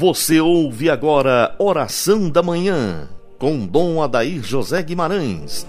Você ouve agora Oração da Manhã, com Dom Adair José Guimarães.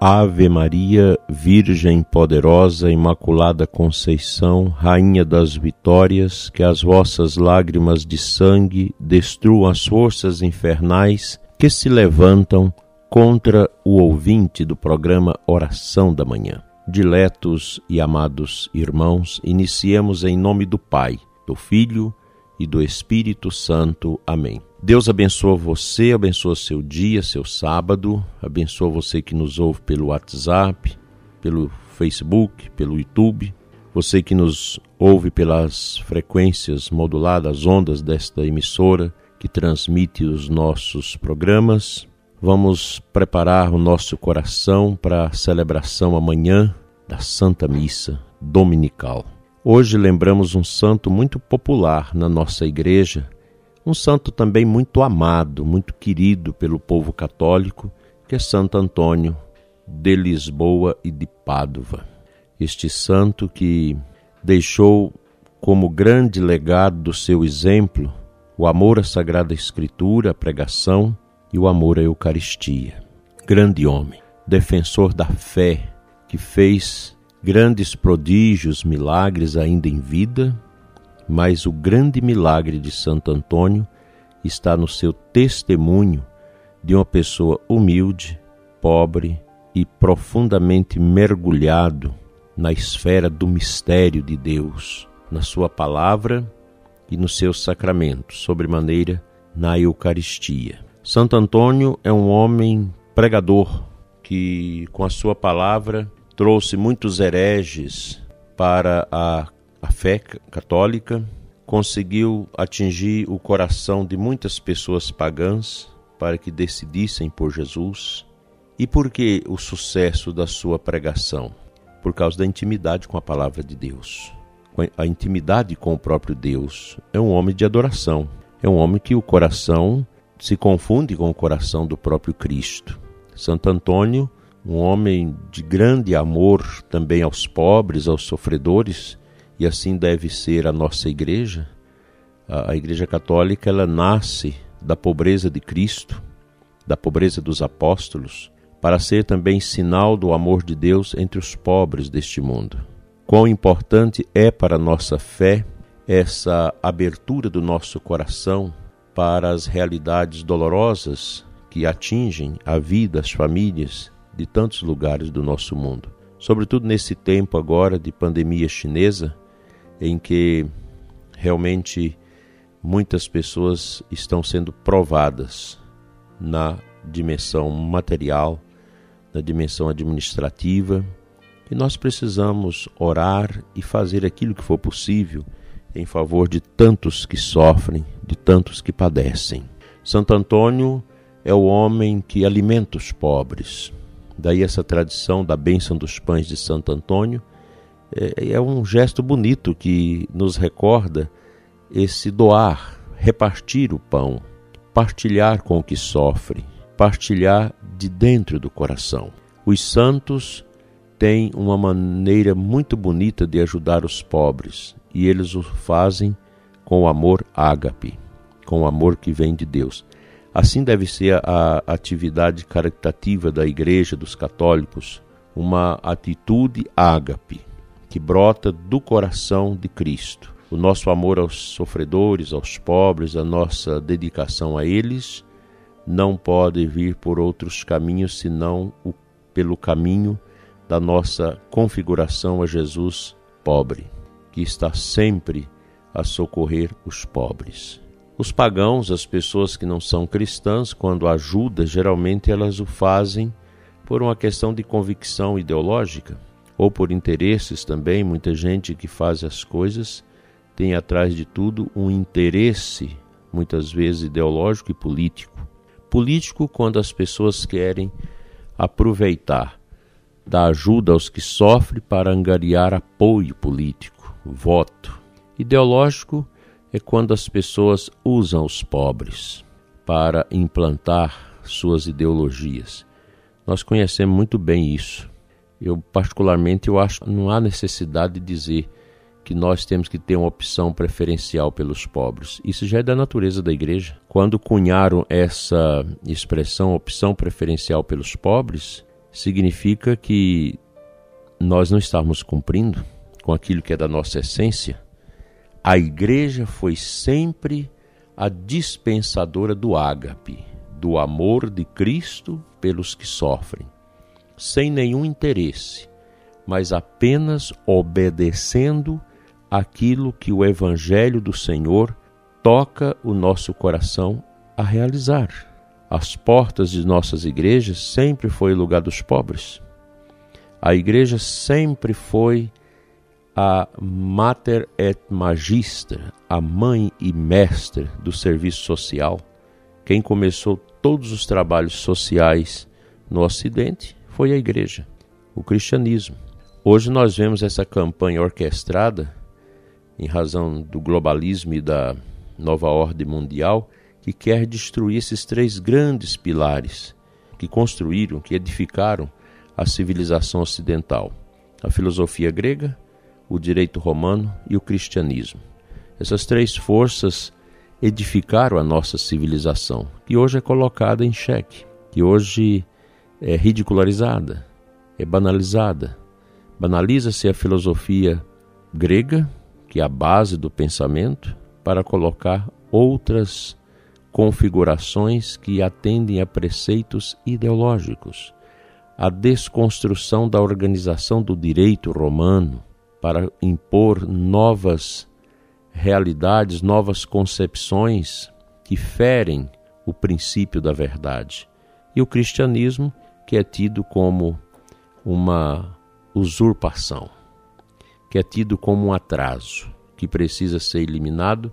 Ave Maria, Virgem poderosa, Imaculada Conceição, Rainha das Vitórias, que as vossas lágrimas de sangue destruam as forças infernais que se levantam contra o ouvinte do programa Oração da Manhã. Diletos e amados irmãos, iniciemos em nome do Pai, do Filho e do Espírito Santo. Amém. Deus abençoa você, abençoa seu dia, seu sábado, abençoa você que nos ouve pelo WhatsApp, pelo Facebook, pelo YouTube, você que nos ouve pelas frequências moduladas, ondas desta emissora que transmite os nossos programas. Vamos preparar o nosso coração para a celebração amanhã da Santa Missa Dominical. Hoje lembramos um santo muito popular na nossa igreja um santo também muito amado, muito querido pelo povo católico, que é Santo Antônio de Lisboa e de Pádua. Este santo que deixou como grande legado do seu exemplo o amor à Sagrada Escritura, a pregação e o amor à Eucaristia. Grande homem, defensor da fé, que fez grandes prodígios, milagres ainda em vida mas o grande milagre de Santo Antônio está no seu testemunho de uma pessoa humilde, pobre e profundamente mergulhado na esfera do mistério de Deus, na sua palavra e nos seus sacramentos, sobremaneira na Eucaristia. Santo Antônio é um homem pregador que, com a sua palavra, trouxe muitos hereges para a a fé católica conseguiu atingir o coração de muitas pessoas pagãs para que decidissem por Jesus. E por que o sucesso da sua pregação? Por causa da intimidade com a palavra de Deus. A intimidade com o próprio Deus. É um homem de adoração. É um homem que o coração se confunde com o coração do próprio Cristo. Santo Antônio, um homem de grande amor também aos pobres, aos sofredores, e assim deve ser a nossa igreja. A, a Igreja Católica ela nasce da pobreza de Cristo, da pobreza dos apóstolos, para ser também sinal do amor de Deus entre os pobres deste mundo. Quão importante é para a nossa fé essa abertura do nosso coração para as realidades dolorosas que atingem a vida, as famílias de tantos lugares do nosso mundo. Sobretudo nesse tempo agora de pandemia chinesa, em que realmente muitas pessoas estão sendo provadas na dimensão material, na dimensão administrativa, e nós precisamos orar e fazer aquilo que for possível em favor de tantos que sofrem, de tantos que padecem. Santo Antônio é o homem que alimenta os pobres. Daí essa tradição da bênção dos pães de Santo Antônio, é, é um gesto bonito que nos recorda esse doar, repartir o pão, partilhar com o que sofre, partilhar de dentro do coração. Os santos têm uma maneira muito bonita de ajudar os pobres e eles o fazem com o amor ágape, com o amor que vem de Deus. Assim deve ser a atividade caritativa da Igreja dos Católicos, uma atitude ágape, que brota do coração de Cristo. O nosso amor aos sofredores, aos pobres, a nossa dedicação a eles não pode vir por outros caminhos senão o, pelo caminho da nossa configuração a Jesus pobre, que está sempre a socorrer os pobres. Os pagãos, as pessoas que não são cristãs, quando ajudam, geralmente elas o fazem por uma questão de convicção ideológica ou por interesses também. Muita gente que faz as coisas tem atrás de tudo um interesse, muitas vezes ideológico e político. Político, quando as pessoas querem aproveitar da ajuda aos que sofrem para angariar apoio político, voto. Ideológico, é quando as pessoas usam os pobres para implantar suas ideologias. Nós conhecemos muito bem isso. Eu particularmente eu acho que não há necessidade de dizer que nós temos que ter uma opção preferencial pelos pobres. Isso já é da natureza da igreja. Quando cunharam essa expressão opção preferencial pelos pobres, significa que nós não estamos cumprindo com aquilo que é da nossa essência. A igreja foi sempre a dispensadora do ágape, do amor de Cristo pelos que sofrem, sem nenhum interesse, mas apenas obedecendo aquilo que o Evangelho do Senhor toca o nosso coração a realizar. As portas de nossas igrejas sempre foi o lugar dos pobres. A igreja sempre foi a mater et magister, a mãe e mestre do serviço social. Quem começou todos os trabalhos sociais no Ocidente foi a igreja, o cristianismo. Hoje nós vemos essa campanha orquestrada, em razão do globalismo e da nova ordem mundial, que quer destruir esses três grandes pilares que construíram, que edificaram a civilização ocidental: a filosofia grega, o direito romano e o cristianismo. Essas três forças edificaram a nossa civilização, que hoje é colocada em xeque, que hoje é ridicularizada, é banalizada. Banaliza-se a filosofia grega, que é a base do pensamento, para colocar outras configurações que atendem a preceitos ideológicos. A desconstrução da organização do direito romano, para impor novas realidades, novas concepções que ferem o princípio da verdade. E o cristianismo, que é tido como uma usurpação, que é tido como um atraso, que precisa ser eliminado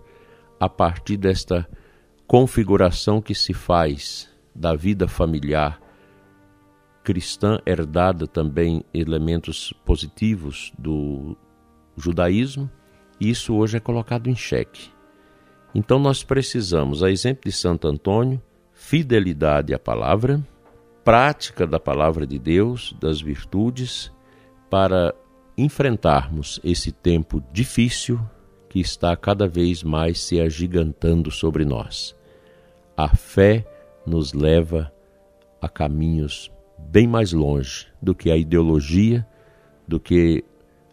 a partir desta configuração que se faz da vida familiar cristã herdada também elementos positivos do judaísmo, e isso hoje é colocado em xeque. Então nós precisamos, a exemplo de Santo Antônio, fidelidade à palavra, prática da palavra de Deus, das virtudes, para enfrentarmos esse tempo difícil que está cada vez mais se agigantando sobre nós. A fé nos leva a caminhos bem mais longe do que a ideologia, do que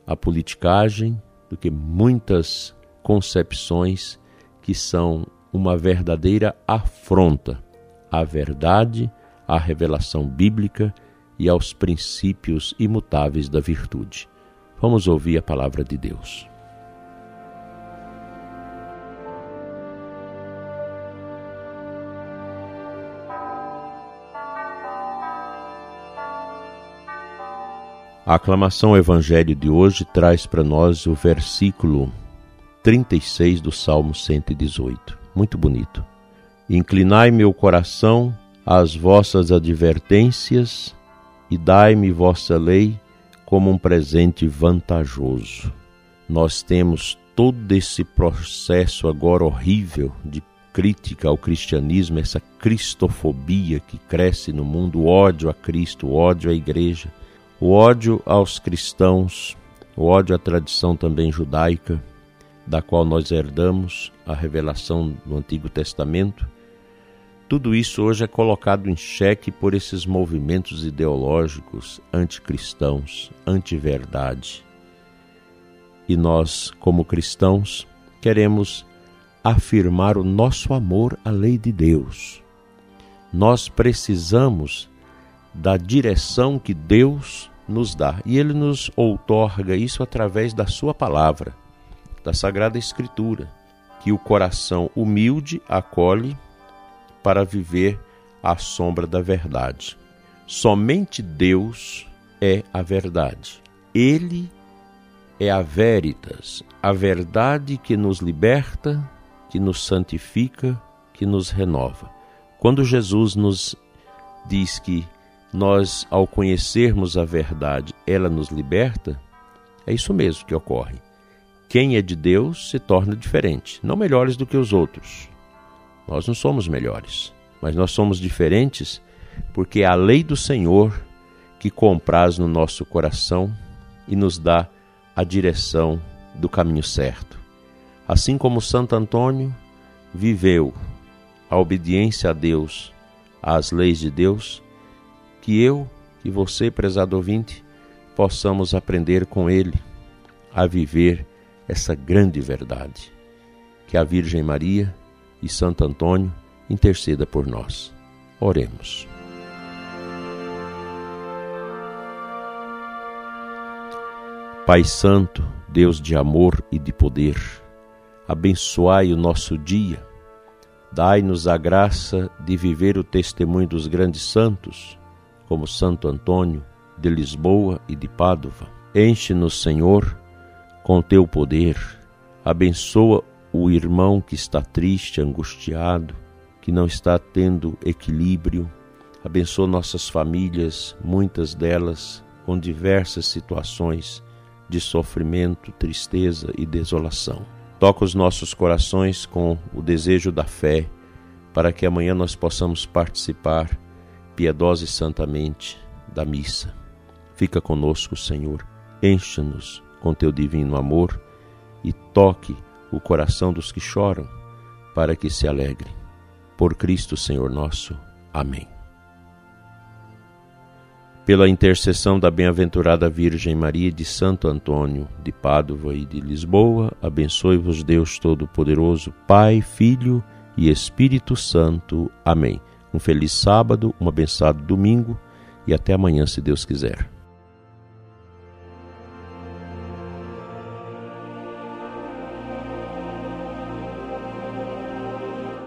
a politicagem, do que muitas concepções que são uma verdadeira afronta à verdade, à revelação bíblica e aos princípios imutáveis da virtude. Vamos ouvir a palavra de Deus. A aclamação ao Evangelho de hoje traz para nós o versículo 36 do Salmo 118. Muito bonito. Inclinai meu coração às vossas advertências e dai-me vossa lei como um presente vantajoso. Nós temos todo esse processo agora horrível de crítica ao cristianismo, essa cristofobia que cresce no mundo, o ódio a Cristo, o ódio à igreja o ódio aos cristãos, o ódio à tradição também judaica, da qual nós herdamos a revelação do Antigo Testamento, tudo isso hoje é colocado em xeque por esses movimentos ideológicos anticristãos, anti-verdade. E nós, como cristãos, queremos afirmar o nosso amor à lei de Deus. Nós precisamos da direção que Deus nos dá. E ele nos outorga isso através da sua palavra, da Sagrada Escritura, que o coração humilde acolhe para viver à sombra da verdade. Somente Deus é a verdade. Ele é a veritas, a verdade que nos liberta, que nos santifica, que nos renova. Quando Jesus nos diz que nós, ao conhecermos a verdade, ela nos liberta, é isso mesmo que ocorre. quem é de Deus se torna diferente, não melhores do que os outros. Nós não somos melhores, mas nós somos diferentes porque é a lei do Senhor que compraz no nosso coração e nos dá a direção do caminho certo. Assim como Santo Antônio viveu a obediência a Deus, às leis de Deus, que eu e você, prezado ouvinte, possamos aprender com ele a viver essa grande verdade. Que a Virgem Maria e Santo Antônio interceda por nós. Oremos. Pai Santo, Deus de amor e de poder, abençoai o nosso dia, dai-nos a graça de viver o testemunho dos grandes santos, como Santo Antônio, de Lisboa e de Pádua. Enche-nos, Senhor, com teu poder, abençoa o irmão que está triste, angustiado, que não está tendo equilíbrio, abençoa nossas famílias, muitas delas com diversas situações de sofrimento, tristeza e desolação. Toca os nossos corações com o desejo da fé, para que amanhã nós possamos participar piedosa e santamente da missa. Fica conosco, Senhor, encha-nos com teu divino amor e toque o coração dos que choram, para que se alegrem. Por Cristo, Senhor nosso. Amém pela intercessão da bem-aventurada Virgem Maria de Santo Antônio de Pádua e de Lisboa, abençoe-vos Deus Todo-Poderoso, Pai, Filho e Espírito Santo. Amém. Um feliz sábado, um abençoado domingo e até amanhã, se Deus quiser.